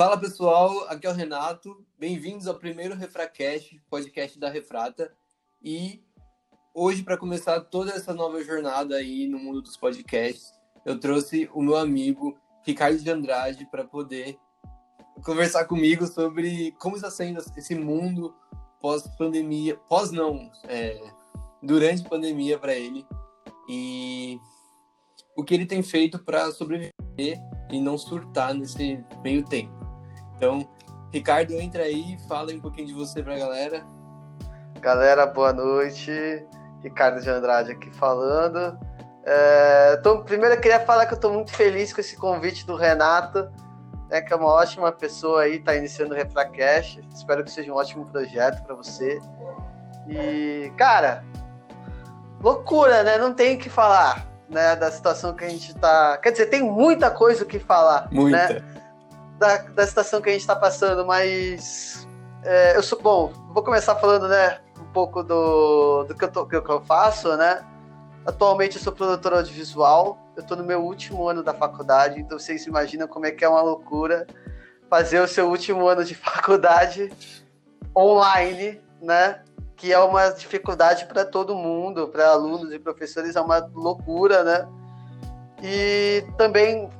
Fala pessoal, aqui é o Renato. Bem-vindos ao primeiro Refracast, podcast da Refrata. E hoje, para começar toda essa nova jornada aí no mundo dos podcasts, eu trouxe o meu amigo Ricardo de Andrade para poder conversar comigo sobre como está sendo esse mundo pós-pandemia, pós não, é, durante pandemia para ele e o que ele tem feito para sobreviver e não surtar nesse meio tempo. Então, Ricardo, entra aí, fala um pouquinho de você para a galera. Galera, boa noite. Ricardo de Andrade aqui falando. É, tô, primeiro eu queria falar que eu estou muito feliz com esse convite do Renato, né, que é uma ótima pessoa aí, está iniciando o Refracast. Espero que seja um ótimo projeto para você. E, cara, loucura, né? Não tem o que falar, né, da situação que a gente está. Quer dizer, tem muita coisa o que falar, muita. né? Da, da situação que a gente está passando, mas é, eu sou bom. Vou começar falando, né, um pouco do, do que, eu tô, que eu faço, né? Atualmente eu sou produtor audiovisual, eu estou no meu último ano da faculdade, então vocês imaginam como é que é uma loucura fazer o seu último ano de faculdade online, né? Que é uma dificuldade para todo mundo, para alunos e professores, é uma loucura, né? E também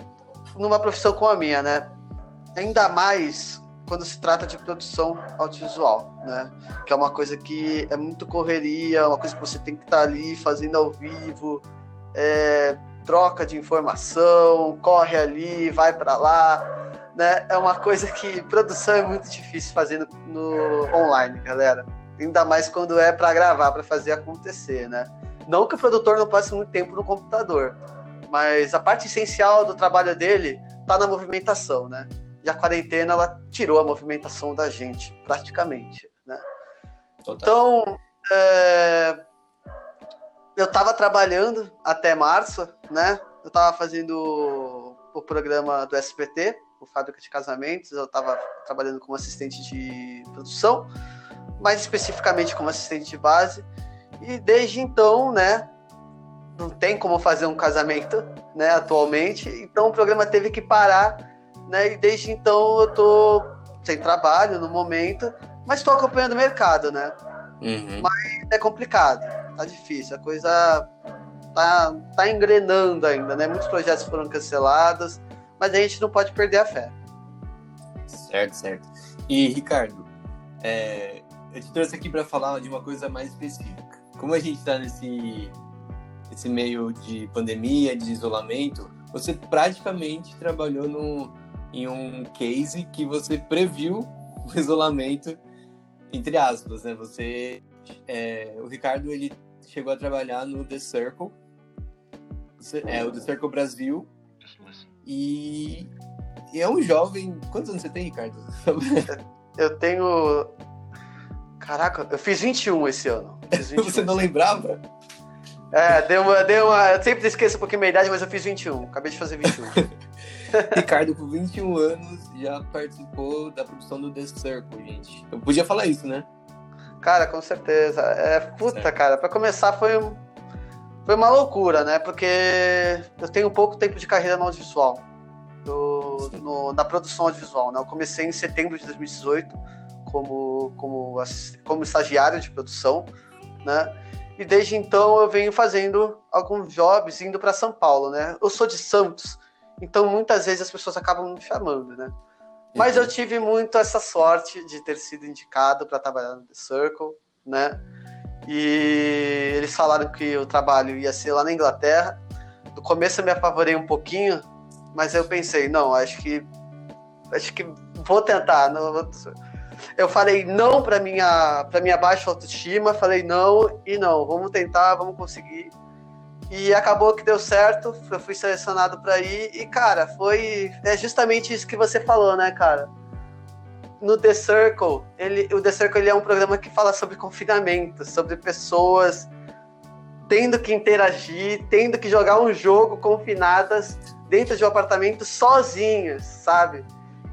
numa profissão como a minha, né? Ainda mais quando se trata de produção audiovisual, né? Que é uma coisa que é muito correria, uma coisa que você tem que estar ali fazendo ao vivo, é, troca de informação, corre ali, vai para lá, né? É uma coisa que produção é muito difícil fazer no, online, galera. Ainda mais quando é para gravar, para fazer acontecer, né? Não que o produtor não passe muito tempo no computador, mas a parte essencial do trabalho dele está na movimentação, né? E a quarentena ela tirou a movimentação da gente, praticamente, né? Total. Então, é... eu estava trabalhando até março, né? Eu estava fazendo o programa do SPT, o Fábrica de Casamentos, eu estava trabalhando como assistente de produção, mais especificamente como assistente de base, e desde então, né, não tem como fazer um casamento, né, atualmente, então o programa teve que parar né? E desde então eu tô sem trabalho no momento, mas estou acompanhando o mercado, né? Uhum. Mas é complicado, tá difícil, a coisa tá, tá engrenando ainda, né? Muitos projetos foram cancelados, mas a gente não pode perder a fé. Certo, certo. E Ricardo, é, eu te trouxe aqui para falar de uma coisa mais específica. Como a gente está nesse, nesse meio de pandemia, de isolamento, você praticamente trabalhou no, em um case que você previu o isolamento, entre aspas, né? Você, é, o Ricardo, ele chegou a trabalhar no The Circle, é, o The Circle Brasil, e, e é um jovem... Quantos anos você tem, Ricardo? Eu tenho... Caraca, eu fiz 21 esse ano. 21 você não lembrava? É, deu uma, deu uma. Eu sempre esqueço um pouquinho minha idade, mas eu fiz 21. Acabei de fazer 21. Ricardo, com 21 anos, já participou da produção do The Circle, gente. Eu podia falar isso, né? Cara, com certeza. É, puta, certo. cara, para começar foi, foi uma loucura, né? Porque eu tenho pouco tempo de carreira no audiovisual, do, no, na produção audiovisual, né? Eu comecei em setembro de 2018 como, como, como estagiário de produção, né? E desde então eu venho fazendo alguns jobs indo para São Paulo, né? Eu sou de Santos, então, muitas vezes as pessoas acabam me chamando, né? Mas eu tive muito essa sorte de ter sido indicado para trabalhar no The Circle, né? E eles falaram que o trabalho ia ser lá na Inglaterra. No começo eu me apavorei um pouquinho, mas eu pensei, não, acho que acho que vou tentar. Não, eu falei não para minha para minha baixa autoestima, falei não e não, vamos tentar, vamos conseguir. E acabou que deu certo, eu fui selecionado para ir e cara, foi é justamente isso que você falou, né, cara? No The Circle, ele, o The Circle ele é um programa que fala sobre confinamento, sobre pessoas tendo que interagir, tendo que jogar um jogo confinadas dentro de um apartamento sozinhas, sabe?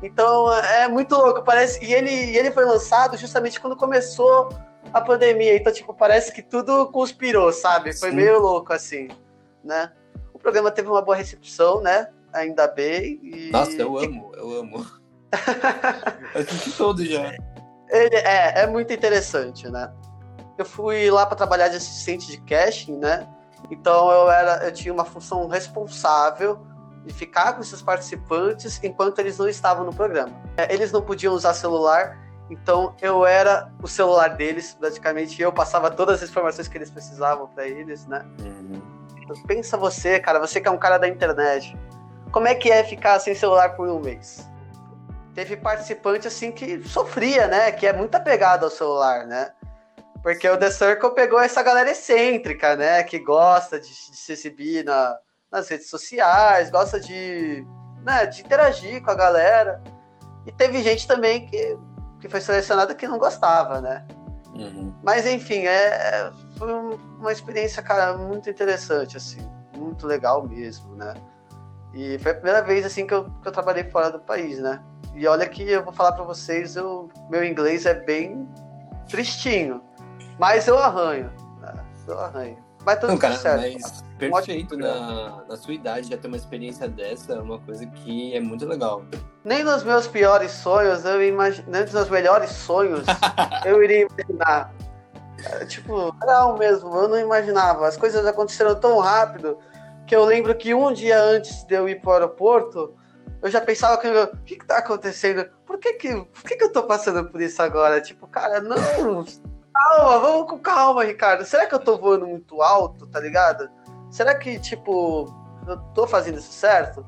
Então é muito louco, parece. E ele, ele foi lançado justamente quando começou a pandemia. Então, tipo, parece que tudo conspirou, sabe? Foi Sim. meio louco, assim, né? O programa teve uma boa recepção, né? Ainda bem. E... Nossa, eu amo, eu amo. Assisti todo já. Ele é, é muito interessante, né? Eu fui lá para trabalhar de assistente de casting, né? Então eu era, eu tinha uma função responsável de ficar com esses participantes enquanto eles não estavam no programa. É, eles não podiam usar celular, então eu era o celular deles, praticamente. Eu passava todas as informações que eles precisavam para eles, né? Uhum. Pensa você, cara, você que é um cara da internet. Como é que é ficar sem celular por um mês? Teve participante assim que sofria, né? Que é muito apegado ao celular, né? Porque o The Circle pegou essa galera excêntrica, né? Que gosta de, de se exibir na, nas redes sociais, gosta de, né, de interagir com a galera. E teve gente também que, que foi selecionada que não gostava, né? Uhum. Mas enfim, é, foi uma experiência, cara, muito interessante, assim, muito legal mesmo, né? E foi a primeira vez assim que eu, que eu trabalhei fora do país, né? E olha que eu vou falar para vocês, eu, meu inglês é bem tristinho, mas eu arranho, né? eu arranho. Mas tudo Não, cara, certo. Mas perfeito na, na sua idade já ter uma experiência dessa é uma coisa que é muito legal. Nem nos meus piores sonhos, eu imagino, nem nos meus melhores sonhos, eu iria imaginar. É, tipo, não mesmo, eu não imaginava. As coisas aconteceram tão rápido que eu lembro que um dia antes de eu ir para o aeroporto, eu já pensava que o que, que tá acontecendo? Por que que, por que que eu tô passando por isso agora? Tipo, cara, não, calma, vamos com calma, Ricardo. Será que eu tô voando muito alto, tá ligado? Será que, tipo, eu tô fazendo isso certo?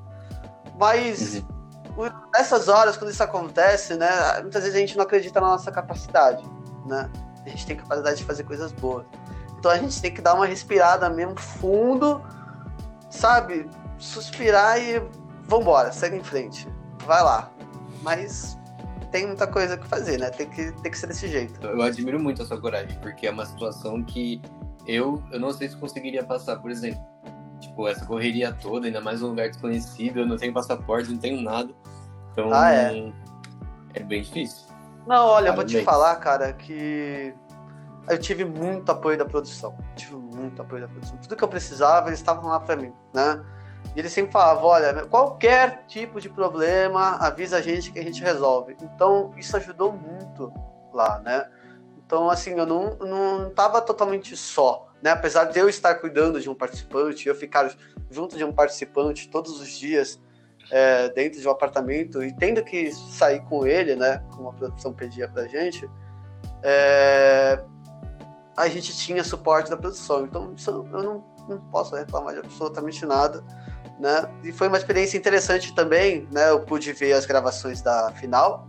Mas uhum. nessas horas, quando isso acontece, né, muitas vezes a gente não acredita na nossa capacidade, né? A gente tem capacidade de fazer coisas boas. Então a gente tem que dar uma respirada mesmo fundo, sabe? Suspirar e vambora, segue em frente. Vai lá. Mas tem muita coisa que fazer, né? Tem que, tem que ser desse jeito. Eu admiro muito a sua coragem, porque é uma situação que eu, eu não sei se conseguiria passar, por exemplo. Tipo, essa correria toda, ainda mais um lugar desconhecido, eu não tenho passaporte, não tenho nada. Então, ah, é. é bem difícil. Não, olha, Parabéns. eu vou te falar, cara, que eu tive muito apoio da produção. Tive muito apoio da produção. Tudo que eu precisava, eles estavam lá para mim, né? E ele sempre falava, olha, qualquer tipo de problema, avisa a gente que a gente resolve. Então, isso ajudou muito lá, né? Então, assim, eu não, não totalmente só, né? Apesar de eu estar cuidando de um participante, eu ficar junto de um participante todos os dias é, dentro de um apartamento e tendo que sair com ele, né? Como a produção pedia pra gente, é, a gente tinha suporte da produção. Então, eu não, não posso reclamar de absolutamente nada né? E foi uma experiência interessante também, né? Eu pude ver as gravações da final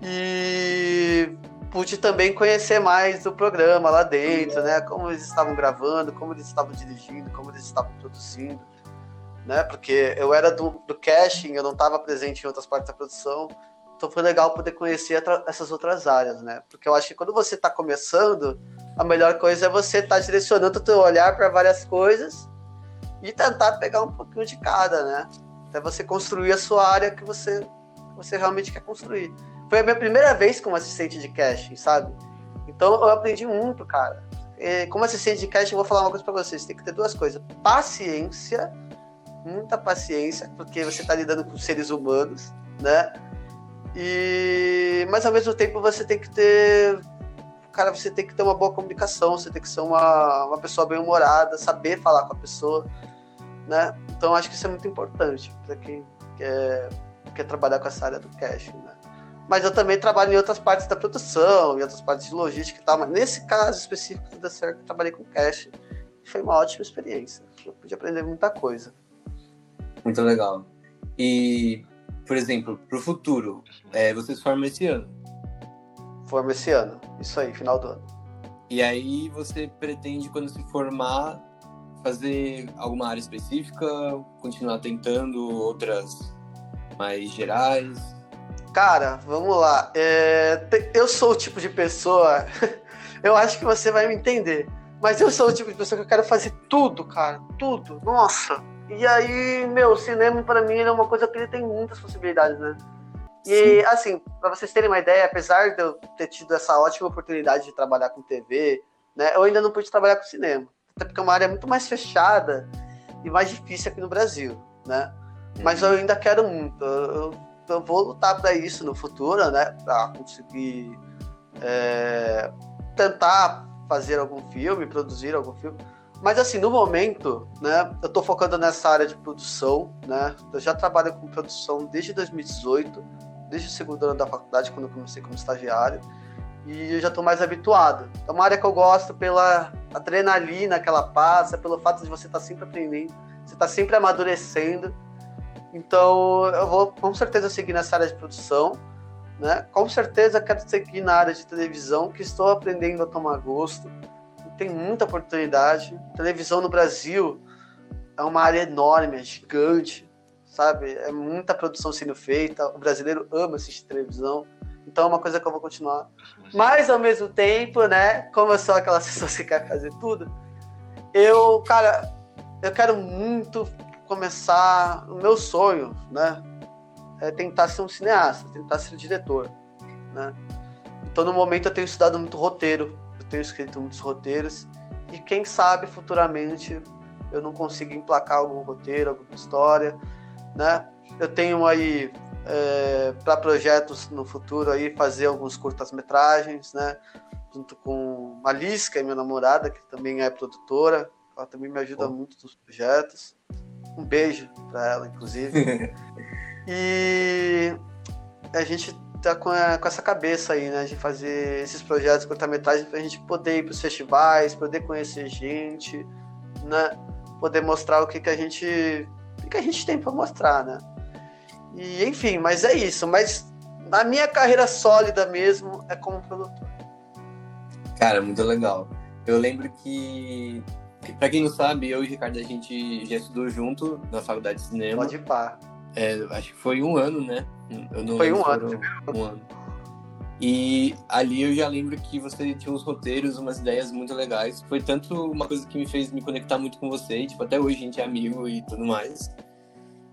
e pude também conhecer mais do programa lá dentro, né? Como eles estavam gravando, como eles estavam dirigindo, como eles estavam produzindo, né? Porque eu era do, do casting, eu não estava presente em outras partes da produção, então foi legal poder conhecer essas outras áreas, né? Porque eu acho que quando você está começando, a melhor coisa é você estar tá direcionando o teu olhar para várias coisas e tentar pegar um pouquinho de cada, né? Até você construir a sua área que você, você realmente quer construir. Foi a minha primeira vez como assistente de casting, sabe? Então eu aprendi muito, cara. E como assistente de casting, eu vou falar uma coisa para vocês: tem que ter duas coisas. Paciência, muita paciência, porque você está lidando com seres humanos, né? E mas ao mesmo tempo você tem que ter cara, você tem que ter uma boa comunicação, você tem que ser uma, uma pessoa bem humorada, saber falar com a pessoa né? Então acho que isso é muito importante para quem quer, quer trabalhar com essa área do cash, né? Mas eu também trabalho em outras partes da produção, em outras partes de logística e tal, mas nesse caso específico da certo, eu trabalhei com cash. Foi uma ótima experiência. Eu pude aprender muita coisa. Muito legal. E, por exemplo, para o futuro, é, vocês formam esse ano? Forma esse ano, isso aí, final do ano. E aí você pretende, quando se formar, fazer alguma área específica, continuar tentando outras mais gerais? Cara, vamos lá. É, eu sou o tipo de pessoa. eu acho que você vai me entender. Mas eu sou o tipo de pessoa que eu quero fazer tudo, cara. Tudo. Nossa. E aí, meu, cinema para mim é uma coisa que ele tem muitas possibilidades, né? E Sim. assim, para vocês terem uma ideia, apesar de eu ter tido essa ótima oportunidade de trabalhar com TV, né, eu ainda não pude trabalhar com cinema até porque é uma área muito mais fechada e mais difícil aqui no Brasil, né? Mas eu ainda quero muito. Eu, eu vou lutar para isso no futuro, né? Para conseguir é, tentar fazer algum filme, produzir algum filme. Mas assim, no momento, né, eu estou focando nessa área de produção, né? Eu já trabalho com produção desde 2018, desde o segundo ano da faculdade, quando eu comecei como estagiário, e eu já estou mais habituado. É uma área que eu gosto pela adrenalina que ela passa, pelo fato de você estar tá sempre aprendendo, você está sempre amadurecendo. Então, eu vou com certeza seguir nessa área de produção, né? Com certeza quero seguir na área de televisão, que estou aprendendo a tomar gosto tem muita oportunidade. Televisão no Brasil é uma área enorme, é gigante, sabe? É muita produção sendo feita. O brasileiro ama assistir televisão. Então é uma coisa que eu vou continuar. Mas ao mesmo tempo, né? Como eu sou aquela pessoa que quer fazer tudo, eu, cara, eu quero muito começar o meu sonho, né? É tentar ser um cineasta, tentar ser um diretor, né? Então no momento eu tenho estudado muito roteiro, tenho escrito muitos roteiros e quem sabe futuramente eu não consigo emplacar algum roteiro, alguma história, né? Eu tenho aí é, para projetos no futuro aí fazer alguns curtas-metragens, né? Junto com Malis, que é minha namorada, que também é produtora, ela também me ajuda Bom. muito nos projetos. Um beijo para ela, inclusive. e a gente tá com, a, com, essa cabeça aí, né? De fazer esses projetos curta-metragem pra gente poder ir pros festivais, poder conhecer gente, né? Poder mostrar o que, que a gente. O que a gente tem para mostrar, né? E enfim, mas é isso. Mas a minha carreira sólida mesmo é como produtor. Cara, muito legal. Eu lembro que, para quem não sabe, eu e o Ricardo a gente já estudou junto na faculdade de cinema. Pode pá. É, acho que foi um ano, né? foi um ano. um ano. E ali eu já lembro que você tinha uns roteiros, umas ideias muito legais. Foi tanto uma coisa que me fez me conectar muito com você, e, tipo, até hoje a gente é amigo e tudo mais.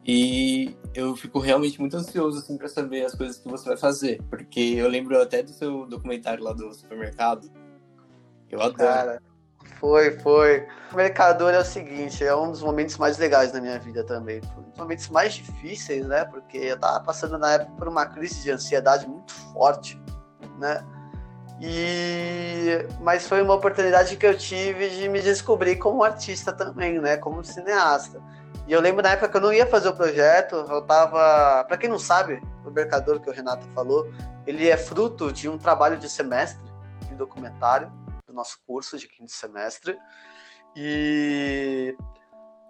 E eu fico realmente muito ansioso, assim, para saber as coisas que você vai fazer. Porque eu lembro até do seu documentário lá do supermercado. Eu adoro. Cara, foi, foi. O Mercador é o seguinte, é um dos momentos mais legais da minha vida também. Um dos momentos mais difíceis, né? Porque eu tava passando na época por uma crise de ansiedade muito forte, né? E mas foi uma oportunidade que eu tive de me descobrir como artista também, né? Como cineasta. E eu lembro na época que eu não ia fazer o projeto, eu tava, para quem não sabe, o Mercador que o Renato falou, ele é fruto de um trabalho de semestre de documentário do nosso curso de quinto semestre. E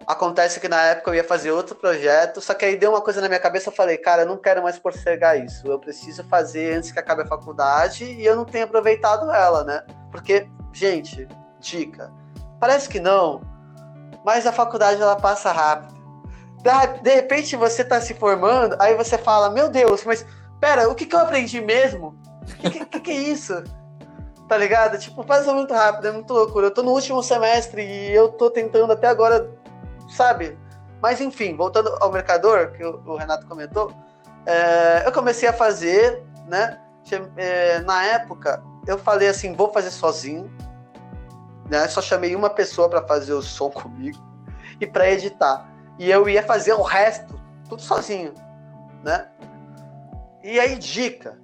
acontece que na época eu ia fazer outro projeto, só que aí deu uma coisa na minha cabeça, eu falei, cara, eu não quero mais postergar isso, eu preciso fazer antes que acabe a faculdade e eu não tenho aproveitado ela, né? Porque, gente, dica, parece que não, mas a faculdade ela passa rápido. De repente você está se formando, aí você fala, meu Deus, mas pera, o que, que eu aprendi mesmo? O que, que, que é isso? Tá ligado? Tipo, passa muito rápido, é muito loucura. Eu tô no último semestre e eu tô tentando até agora, sabe? Mas enfim, voltando ao mercador, que o, Renato comentou, é, eu comecei a fazer, né? É, na época, eu falei assim, vou fazer sozinho, né? Só chamei uma pessoa para fazer o som comigo e para editar. E eu ia fazer o resto tudo sozinho, né? E aí, dica: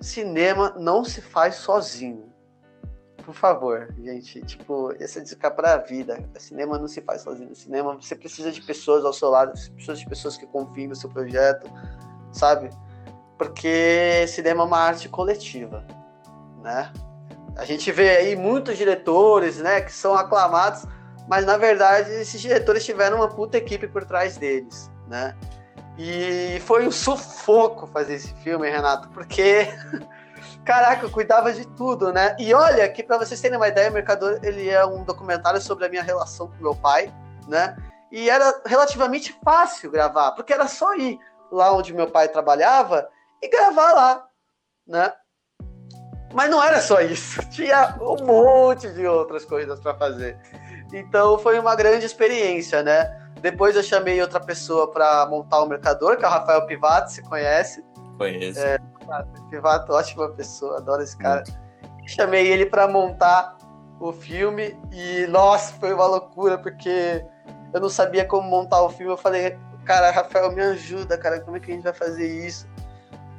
cinema não se faz sozinho por favor, gente, tipo, essa é dica pra vida. Cinema não se faz sozinho. Cinema, você precisa de pessoas ao seu lado, você precisa de pessoas que confiem no seu projeto, sabe? Porque cinema é uma arte coletiva, né? A gente vê aí muitos diretores, né, que são aclamados, mas na verdade esses diretores tiveram uma puta equipe por trás deles, né? E foi um sufoco fazer esse filme, Renato, porque Caraca, eu cuidava de tudo, né? E olha, que para vocês terem uma ideia, o Mercador ele é um documentário sobre a minha relação com meu pai, né? E era relativamente fácil gravar, porque era só ir lá onde meu pai trabalhava e gravar lá, né? Mas não era só isso, tinha um monte de outras coisas para fazer. Então foi uma grande experiência, né? Depois eu chamei outra pessoa para montar o Mercador, que é o Rafael Pivato, se conhece. Conheço. É, Pivato, ótima pessoa, adoro esse cara. Chamei ele para montar o filme e, nossa, foi uma loucura, porque eu não sabia como montar o filme. Eu falei, cara, Rafael, me ajuda, cara, como é que a gente vai fazer isso?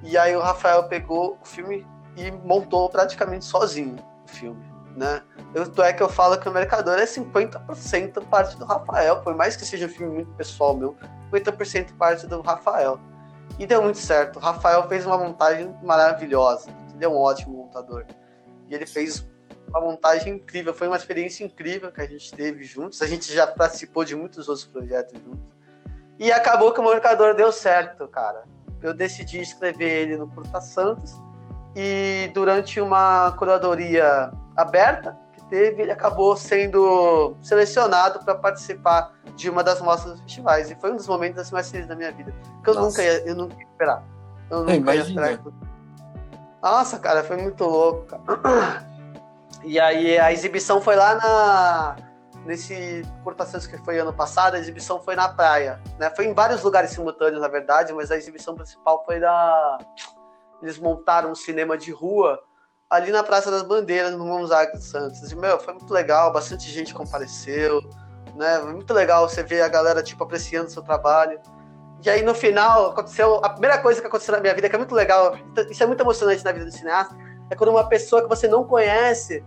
E aí o Rafael pegou o filme e montou praticamente sozinho o filme, né? Tanto é que eu falo que o Mercador é 50% parte do Rafael, por mais que seja um filme muito pessoal meu, 50% parte do Rafael. E deu muito certo. O Rafael fez uma montagem maravilhosa. Ele é um ótimo montador. E ele fez uma montagem incrível. Foi uma experiência incrível que a gente teve juntos. A gente já participou de muitos outros projetos juntos. E acabou que o Mercador deu certo, cara. Eu decidi escrever ele no Curta Santos. E durante uma curadoria aberta teve, ele acabou sendo selecionado para participar de uma das mostras dos festivais. E foi um dos momentos mais felizes da minha vida. Que eu nunca ia, eu nunca ia esperar. Eu nunca Imagina. ia esperar. Nossa, cara, foi muito louco, cara. E aí a exibição foi lá na. Nesse Cortações que foi ano passado, a exibição foi na praia. Né? Foi em vários lugares simultâneos, na verdade, mas a exibição principal foi da. Eles montaram um cinema de rua ali na Praça das Bandeiras, no Gonzaga de Santos. E, meu, foi muito legal, bastante gente compareceu, né? Foi muito legal você ver a galera, tipo, apreciando o seu trabalho. E aí, no final, aconteceu... A primeira coisa que aconteceu na minha vida, que é muito legal, isso é muito emocionante na vida do cineasta, é quando uma pessoa que você não conhece,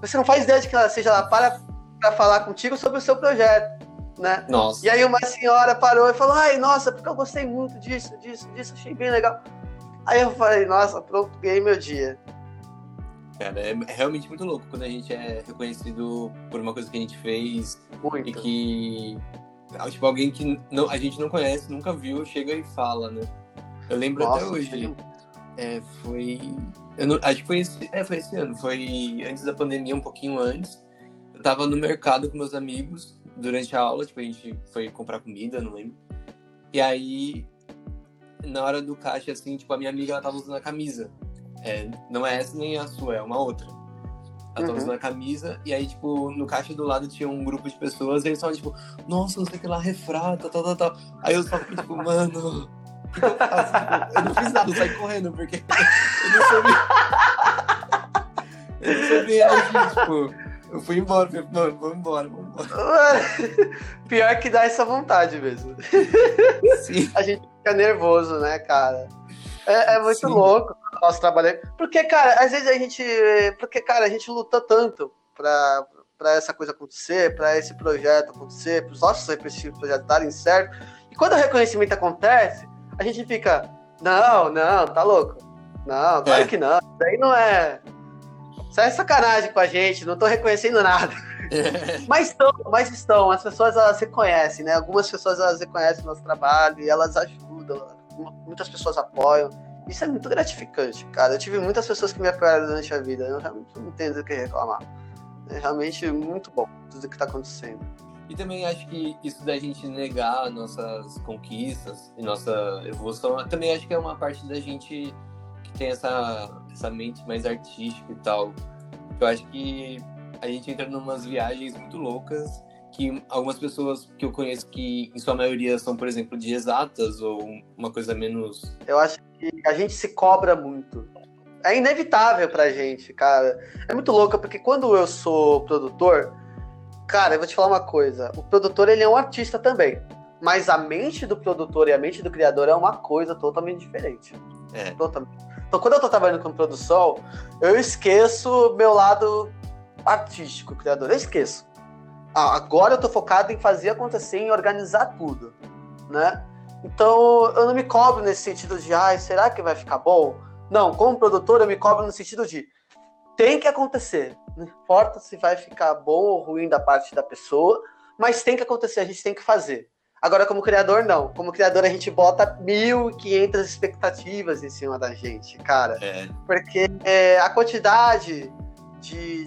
você não faz ideia de que ela seja lá para, para falar contigo sobre o seu projeto, né? Nossa. E aí uma senhora parou e falou, ai, nossa, porque eu gostei muito disso, disso, disso, achei bem legal. Aí eu falei, nossa, pronto, ganhei meu dia. Cara, é realmente muito louco quando a gente é reconhecido por uma coisa que a gente fez Muito. e que tipo, alguém que não, a gente não conhece, nunca viu, chega e fala, né? Eu lembro Nossa, até hoje. É, foi. Não- acho que foi esse, é, foi esse ano, foi antes da pandemia, um pouquinho antes. Eu tava no mercado com meus amigos durante a aula, tipo, a gente foi comprar comida, não lembro. E aí, na hora do caixa, assim, tipo, a minha amiga ela tava usando a camisa. É, não é essa nem a sua, é uma outra. Ela tava Uhum. usando a camisa, e aí, tipo, no caixa do lado tinha um grupo de pessoas, e eles estavam, tipo, nossa, não sei o que lá, refrata, tal, tal, tal. Aí eu só fiquei, tipo, mano, o que que eu faço? Tipo, eu não fiz nada, eu saí correndo, porque eu não sabia. Eu não agir, tipo, eu fui embora, falei, mano, vamos embora, vamos embora. Pior que dá essa vontade mesmo. Sim, A gente fica nervoso, né, cara? É, é muito Sim. louco nosso trabalho. Porque, cara, às vezes a gente. Porque, cara, a gente luta tanto pra, pra essa coisa acontecer, pra esse projeto acontecer, pros nossos respectivos projetos darem certo. E quando o reconhecimento acontece, a gente fica. Não, não, tá louco. Não, claro É. que não. Isso daí não é. Isso é sacanagem com a gente, não tô reconhecendo nada. Mas estão, mas estão. As pessoas elas reconhecem, né? Algumas pessoas elas reconhecem o nosso trabalho e elas ajudam. Muitas pessoas apoiam. Isso é muito gratificante, cara. Eu tive muitas pessoas que me apoiaram durante a vida. Eu realmente não tenho do que reclamar. É realmente muito bom tudo que tá acontecendo. E também acho que isso da gente negar nossas conquistas e nossa evolução, também acho que é uma parte da gente que tem essa, essa mente mais artística e tal. Eu acho que a gente entra em umas viagens muito loucas que algumas pessoas que eu conheço que em sua maioria são, por exemplo, de exatas ou uma coisa menos Eu acho que a gente se cobra muito. É inevitável pra gente, cara. É muito louco, porque quando eu sou produtor, cara, eu vou te falar uma coisa. O produtor, ele é um artista também. Mas a mente do produtor e a mente do criador é uma coisa totalmente diferente. É. Totalmente. Então, quando eu tô trabalhando com produção, eu esqueço meu lado artístico, criador. Eu esqueço. Ah, agora eu tô focado em fazer acontecer, em organizar tudo, né? Então, eu não me cobro nesse sentido de, ai, será que vai ficar bom? Não, como produtor, eu me cobro no sentido de, tem que acontecer. Não importa se vai ficar bom ou ruim da parte da pessoa, mas tem que acontecer, a gente tem que fazer. Agora, como criador, não. Como criador, a gente bota 1.500 expectativas em cima da gente, cara. é, Porque é, a quantidade de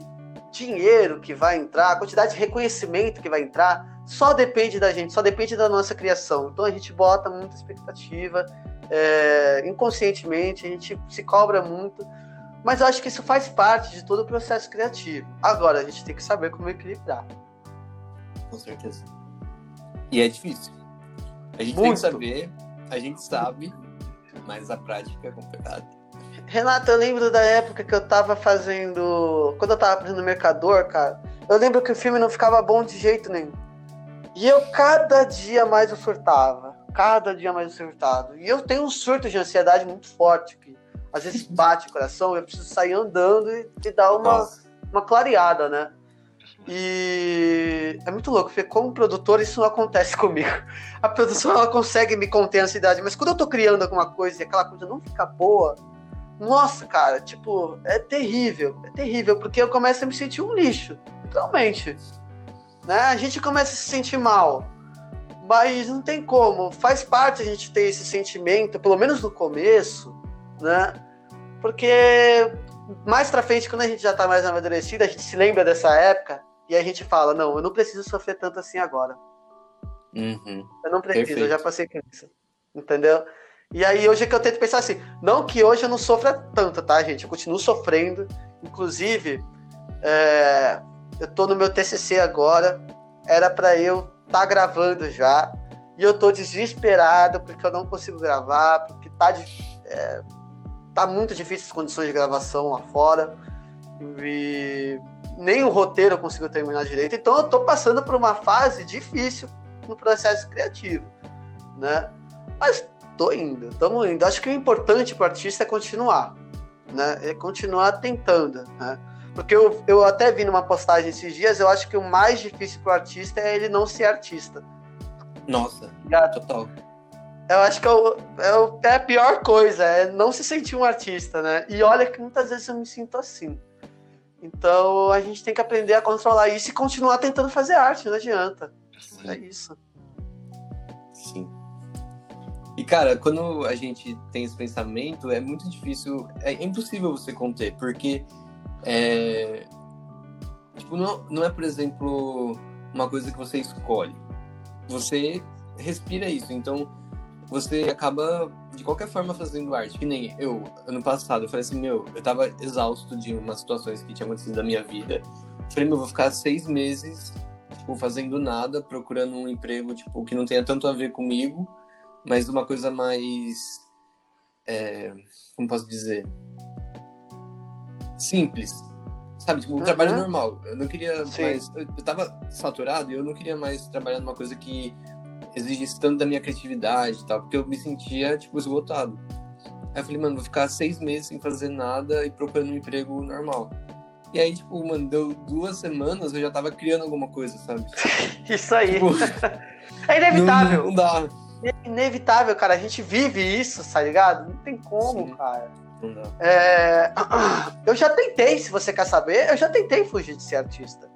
dinheiro que vai entrar, a quantidade de reconhecimento que vai entrar, só depende da gente, só depende da nossa criação. Então a gente bota muita expectativa, é, inconscientemente, a gente se cobra muito, mas eu acho que isso faz parte de todo o processo criativo. Agora a gente tem que saber como equilibrar. com certeza. E é difícil. A gente tem Muito. que saber, a gente sabe, mas a prática é complicada. Renata, eu lembro da época que eu tava fazendo. Quando eu tava fazendo Mercador, cara, eu lembro que o filme não ficava bom de jeito nenhum. E eu cada dia mais eu surtava. cada dia mais surtado. E eu tenho um surto de ansiedade muito forte, que às vezes bate o coração, eu preciso sair andando e, e dar uma, uma clareada, né? E é muito louco, porque como produtor isso não acontece comigo. A produção ela consegue me conter a ansiedade, mas quando eu tô criando alguma coisa e aquela coisa não fica boa, nossa, cara, tipo, é terrível, é terrível, porque eu começo a me sentir um lixo, literalmente. Né? A gente começa a se sentir mal, mas não tem como, faz parte a gente ter esse sentimento, pelo menos no começo, né? Porque mais pra frente, quando a gente já tá mais amadurecido, a gente se lembra dessa época e a gente fala, não, eu não preciso sofrer tanto assim agora. Uhum. Eu não preciso, Perfeito. eu já passei por isso. Entendeu? E aí hoje é que eu tento pensar assim, não que hoje eu não sofra tanto, tá, gente? Eu continuo sofrendo. Inclusive, é, eu tô no meu TCC agora, era para eu estar tá gravando já, e eu tô desesperado porque eu não consigo gravar, porque tá, é, tá muito difícil as condições de gravação lá fora, e nem o roteiro eu consigo terminar direito, então eu tô passando por uma fase difícil no processo criativo, né? Mas tô indo, estamos indo. Acho que o importante para o artista é continuar, né? É continuar tentando, né? Porque eu, eu até vi numa postagem esses dias, eu acho que o mais difícil para o artista é ele não ser artista. Nossa, Já, total. Eu acho que é, o, é, é, a pior coisa, é não se sentir um artista, né? E olha que muitas vezes eu me sinto assim. Então a gente tem que aprender a controlar isso e continuar tentando fazer arte, não adianta. Sim. É isso. Sim. E, cara, quando a gente tem esse pensamento, é muito difícil, é impossível você conter, porque é, tipo, não, não é, por exemplo, uma coisa que você escolhe. Você respira isso, então você acaba, de qualquer forma, fazendo arte. Que nem eu, ano passado, eu falei assim, meu, eu tava exausto de umas situações que tinham acontecido na minha vida. Falei, meu, eu vou ficar seis meses, tipo, fazendo nada, procurando um emprego, tipo, que não tenha tanto a ver comigo, mas uma coisa mais. É, como posso dizer? Simples. Sabe, tipo, um uhum. trabalho normal. Eu não queria Sim. mais. Eu, eu tava saturado e eu não queria mais trabalhar numa coisa que exigisse tanto da minha criatividade e tal, porque eu me sentia, tipo, esgotado. Aí eu falei, mano, vou ficar seis meses sem fazer nada e procurando um emprego normal. E aí, tipo, mano, deu duas semanas, eu já tava criando alguma coisa, sabe? Isso aí. Tipo, é inevitável. Não, não dá. É inevitável, cara. A gente vive isso, tá ligado? Não tem como, Sim. cara. É... Eu já tentei, se você quer saber, eu já tentei fugir de ser artista.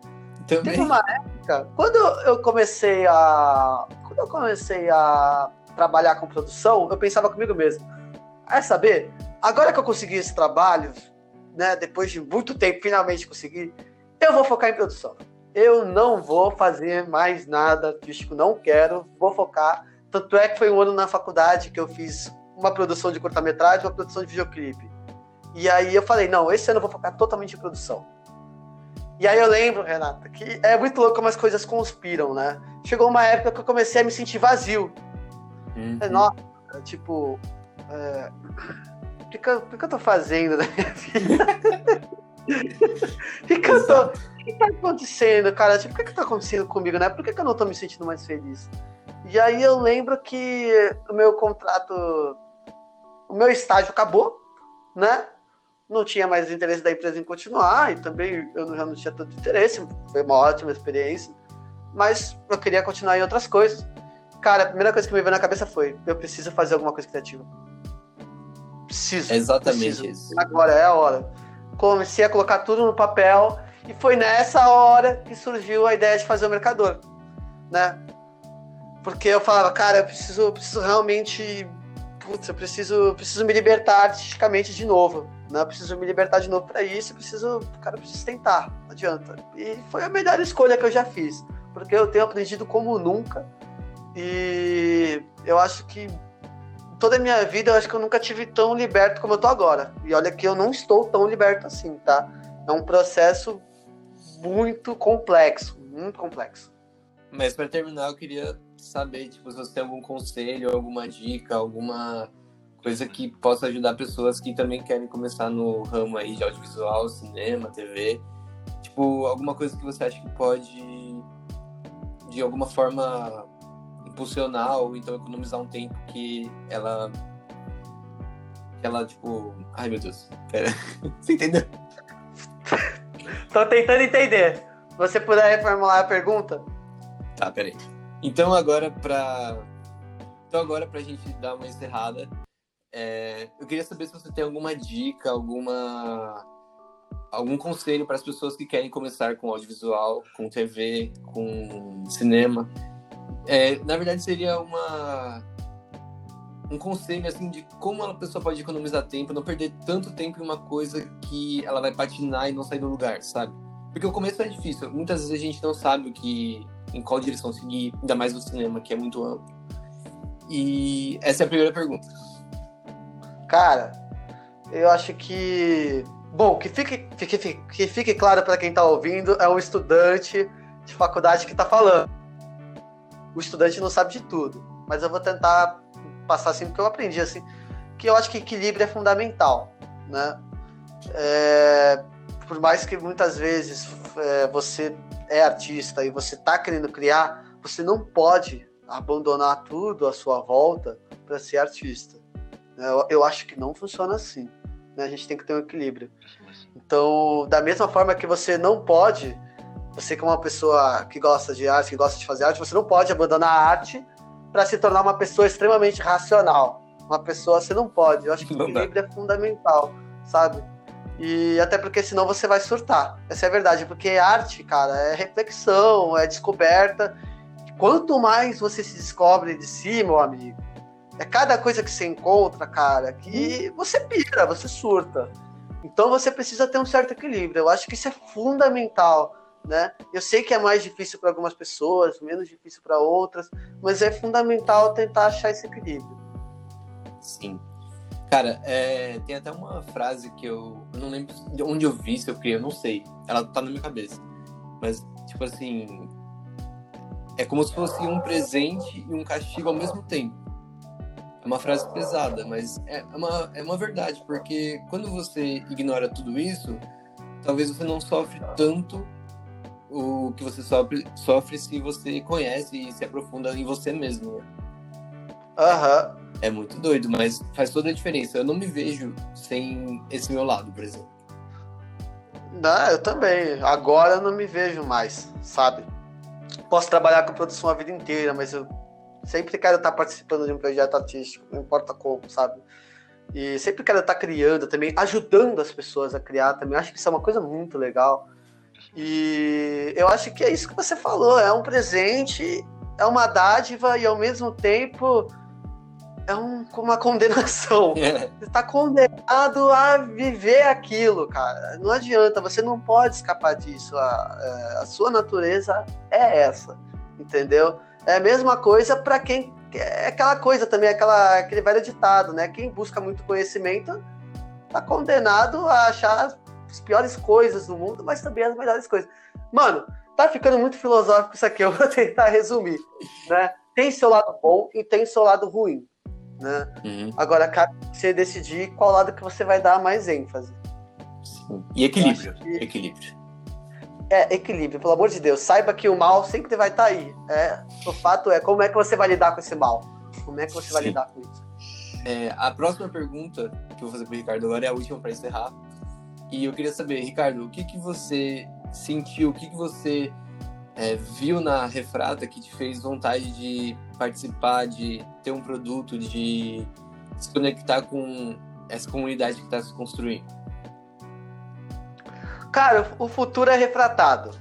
Também. Teve uma época, quando eu comecei a. Quando eu comecei a trabalhar com produção, eu pensava comigo mesmo. É saber? Agora que eu consegui esse trabalho, né? Depois de muito tempo, finalmente consegui, eu vou focar em produção. Eu não vou fazer mais nada artístico, não quero, vou focar tanto é que foi um ano na faculdade que eu fiz uma produção de curta-metragem, uma produção de videoclipe. E aí eu falei, não, esse ano eu vou focar totalmente em produção. E aí eu lembro, Renata, que é muito louco como as coisas conspiram, né? Chegou uma época que eu comecei a me sentir vazio. Uhum. Nossa, tipo, é... o, que, que, eu, tô fazendo na minha vida? o que, que eu tô. O que tá acontecendo, cara? Tipo, o que, que tá acontecendo comigo, né? Por que, que eu não tô me sentindo mais feliz? E aí eu lembro que o meu contrato, o meu estágio acabou, né? Não tinha mais interesse da empresa em continuar, e também eu já não tinha tanto interesse, foi uma ótima experiência, mas eu queria continuar em outras coisas. Cara, a primeira coisa que me veio na cabeça foi: eu preciso fazer alguma coisa criativa. Preciso. É exatamente preciso. isso. Agora é a hora. Comecei a colocar tudo no papel, e foi nessa hora que surgiu a ideia de fazer o mercador, né? Porque eu falava, cara, eu preciso, eu preciso realmente. Putz, eu preciso, preciso me libertar artisticamente de novo. Né? Eu preciso me libertar de novo para isso. Eu preciso, cara, eu preciso tentar. Não adianta. E foi a melhor escolha que eu já fiz. Porque eu tenho aprendido como nunca. E eu acho que toda a minha vida eu acho que eu nunca tive tão liberto como eu tô agora. E olha que eu não estou tão liberto assim, tá? É um processo muito complexo, muito complexo. Mas para terminar, eu queria saber, tipo, se você tem algum conselho, alguma dica, alguma coisa que possa ajudar pessoas que também querem começar no ramo aí de audiovisual, cinema, TV. Tipo, alguma coisa que você acha que pode, de alguma forma, impulsionar ou então economizar um tempo que ela que ela tipo, ai meu Deus, pera, você entendeu? Tô tentando entender. Você puder reformular a pergunta? Tá, peraí. Então agora para então agora pra gente dar uma encerrada, é, eu queria saber se você tem alguma dica, alguma algum conselho para as pessoas que querem começar com audiovisual, com TV, com cinema. É, na verdade seria uma um conselho assim de como a pessoa pode economizar tempo, não perder tanto tempo em uma coisa que ela vai patinar e não sair do lugar, sabe? Porque o começo é difícil. Muitas vezes a gente não sabe o que, em qual direção seguir, ainda mais no cinema, que é muito amplo. E essa é a primeira pergunta. Cara, eu acho que. Bom, que fique, fique, que fique claro para quem está ouvindo, é um estudante de faculdade que está falando. O estudante não sabe de tudo, mas eu vou tentar passar assim, porque eu aprendi assim, que eu acho que equilíbrio é fundamental, né? É, por mais que muitas vezes é, você é artista e você está querendo criar, você não pode abandonar tudo à sua volta para ser artista. Eu, eu, acho que não funciona assim. Né? A gente tem que ter um equilíbrio. Então, da mesma forma que você não pode, você como uma pessoa que gosta de arte, que gosta de fazer arte, você não pode abandonar a arte para se tornar uma pessoa extremamente racional. Uma pessoa, você não pode. Eu acho que o equilíbrio é fundamental, sabe? E até porque senão você vai surtar. Essa é a verdade, porque arte, cara, é reflexão, é descoberta. Quanto mais você se descobre de si, meu amigo, é cada coisa que você encontra, cara, que hum. você pira, você surta. Então você precisa ter um certo equilíbrio. Eu acho que isso é fundamental, né? Eu sei que é mais difícil para algumas pessoas, menos difícil para outras, mas é fundamental tentar achar esse equilíbrio. Sim. Cara, é, tem até uma frase que eu, eu, não lembro de onde eu vi, se eu criei, eu não sei. Ela tá na minha cabeça. Mas, tipo assim. É como se fosse um presente e um castigo ao mesmo tempo. É uma frase pesada, mas é uma, é uma verdade, porque quando você ignora tudo isso, talvez você não sofre tanto o que você sofre, sofre se você conhece e se aprofunda em você mesmo. Né? Aham. É muito doido, mas faz toda a diferença. Eu não me vejo sem esse meu lado, por exemplo. Não, eu também. Agora eu não me vejo mais, sabe? Posso trabalhar com produção a vida inteira, mas eu sempre quero estar participando de um projeto artístico, não importa como, sabe? E sempre quero estar criando também, ajudando as pessoas a criar também. Acho que isso é uma coisa muito legal. E eu acho que é isso que você falou, é um presente, é uma dádiva e ao mesmo tempo é um, uma condenação. É. Você está condenado a viver aquilo, cara. Não adianta, você não pode escapar disso. A, é, a sua natureza é essa, entendeu? É a mesma coisa para quem. É aquela coisa também, aquela, aquele velho ditado, né? Quem busca muito conhecimento está condenado a achar as piores coisas do mundo, mas também as melhores coisas. Mano, tá ficando muito filosófico isso aqui, eu vou tentar resumir, né? Tem seu lado bom e tem seu lado ruim né? Uhum. Agora, cabe você decidir qual lado que você vai dar mais ênfase. Sim. E equilíbrio. Que... Equilíbrio. É, equilíbrio, pelo amor de Deus. Saiba que o mal sempre vai estar tá aí. É, o fato é, como é que você vai lidar com esse mal? Como é que você Sim. vai lidar com isso? É, a próxima pergunta que eu vou fazer para o Ricardo agora é a última para encerrar. E eu queria saber, Ricardo, o que, que você sentiu, o que, que você é, viu na Refrata que te fez vontade de participar, de ter um produto, de se conectar com essa comunidade que está se construindo? Cara, o futuro é refratado.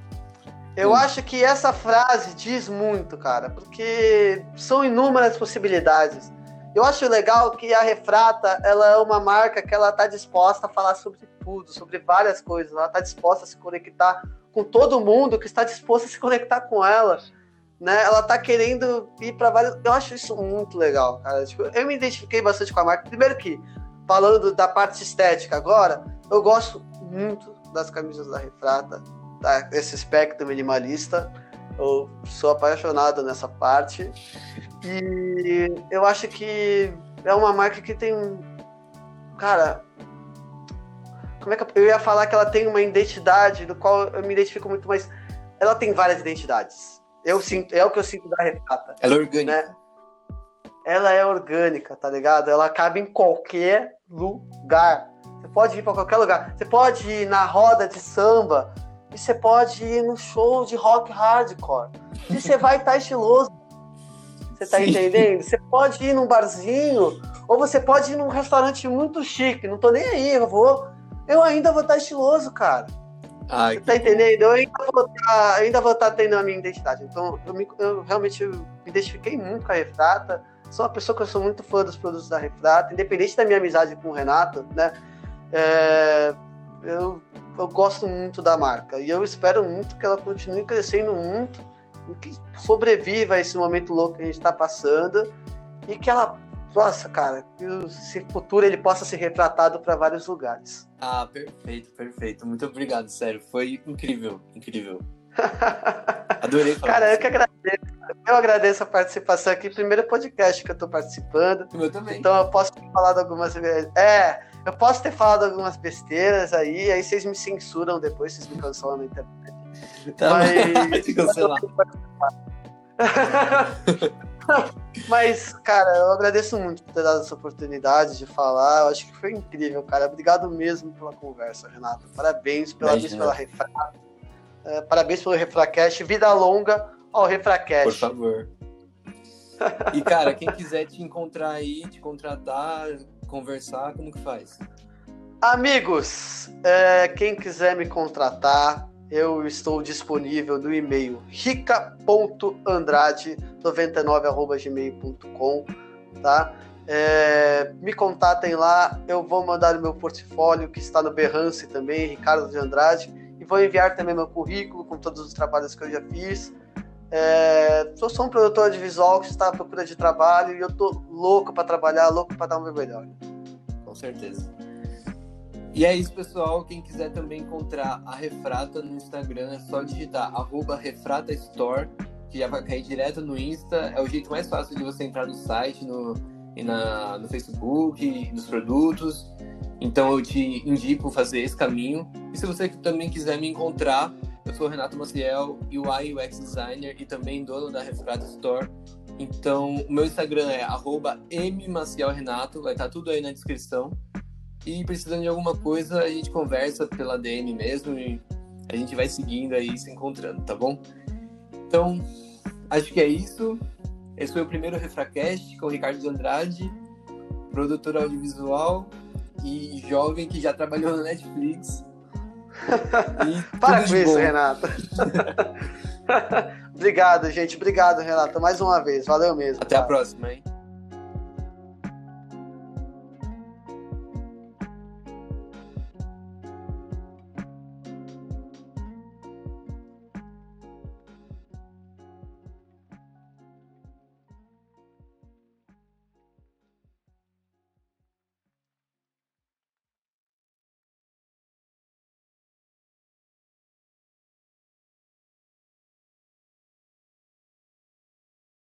Eu hum. acho que essa frase diz muito, cara, porque são inúmeras possibilidades. Eu acho legal que a Refrata, ela é uma marca que ela está disposta a falar sobre tudo, sobre várias coisas. Ela está disposta a se conectar com todo mundo que está disposto a se conectar com ela. Né? Ela tá querendo ir para vários. Eu acho isso muito legal, cara. Tipo, eu me identifiquei bastante com a marca. Primeiro que, falando da parte estética agora, eu gosto muito das camisas da Refrata, tá? esse espectro minimalista. Eu sou apaixonado nessa parte. E eu acho que é uma marca que tem. Cara, como é que eu ia falar que ela tem uma identidade do qual eu me identifico muito, mas ela tem várias identidades. Eu sinto, é o que eu sinto da refrata. Ela é orgânica. Né? Ela é orgânica, tá ligado? Ela cabe em qualquer lugar. Você pode ir para qualquer lugar. Você pode ir na roda de samba e você pode ir no show de rock hardcore. E você vai estar tá estiloso. Você tá Sim. entendendo? Você pode ir num barzinho ou você pode ir num restaurante muito chique. Não tô nem aí, eu vou. Eu ainda vou estar tá estiloso, cara. Ai, você tá entendendo? Eu ainda vou estar, tá, tendo a minha identidade. Então, eu, me, eu realmente me identifiquei muito com a Refrata. Sou uma pessoa que eu sou muito fã dos produtos da Refrata, independente da minha amizade com o Renato, né? É, eu, eu gosto muito da marca e eu espero muito que ela continue crescendo muito que sobreviva a esse momento louco que a gente está passando e que ela nossa, cara, que esse futuro ele possa ser retratado para vários lugares. Ah, perfeito, perfeito. Muito obrigado, sério. Foi incrível, incrível. Adorei falar. Cara, eu que agradeço. Eu agradeço a participação aqui. Primeiro podcast que eu tô participando. Eu também. Então eu posso ter falado algumas. É, eu posso ter falado algumas besteiras aí, aí vocês me censuram depois, vocês me cancelam na internet. Tá, Mas... te cancelar. Mas, cara, eu agradeço muito por ter dado essa oportunidade de falar. Eu acho que foi incrível, cara. Obrigado mesmo pela conversa, Renato. Parabéns, parabéns pela Refra. É, parabéns pelo Refracast. Vida longa ao Refracast. Por favor. E, cara, quem quiser te encontrar aí, te contratar, conversar, como que faz? Amigos, é, quem quiser me contratar, eu estou disponível no e-mail rica.andrade99.gmail.com, tá? É, me contatem lá, eu vou mandar o meu portfólio que está no Behance também, Ricardo de Andrade, e vou enviar também meu currículo com todos os trabalhos que eu já fiz. É, sou um produtor de visual que está à procura de trabalho e eu tô louco para trabalhar, louco para dar o meu melhor. Com certeza. E é isso, pessoal. Quem quiser também encontrar a Refrata no Instagram, é só digitar refratastore, que já vai cair direto no Insta. É o jeito mais fácil de você entrar no site, no, e na, no Facebook, nos produtos. Então eu te indico fazer esse caminho. E se você também quiser me encontrar, eu sou o Renato Maciel, UI UX Designer e também dono da Refrata Store. Então, o meu Instagram é mmacielrenato, vai estar tudo aí na descrição. E precisando de alguma coisa, a gente conversa pela DM mesmo e a gente vai seguindo aí, se encontrando, tá bom? Então, acho que é isso. Esse foi o primeiro Refracast com o Ricardo de Andrade, produtor audiovisual e jovem que já trabalhou no Netflix. Para com isso, Renato. Obrigado, gente. Obrigado, Renato. Mais uma vez. Valeu mesmo. Até cara. a próxima, hein?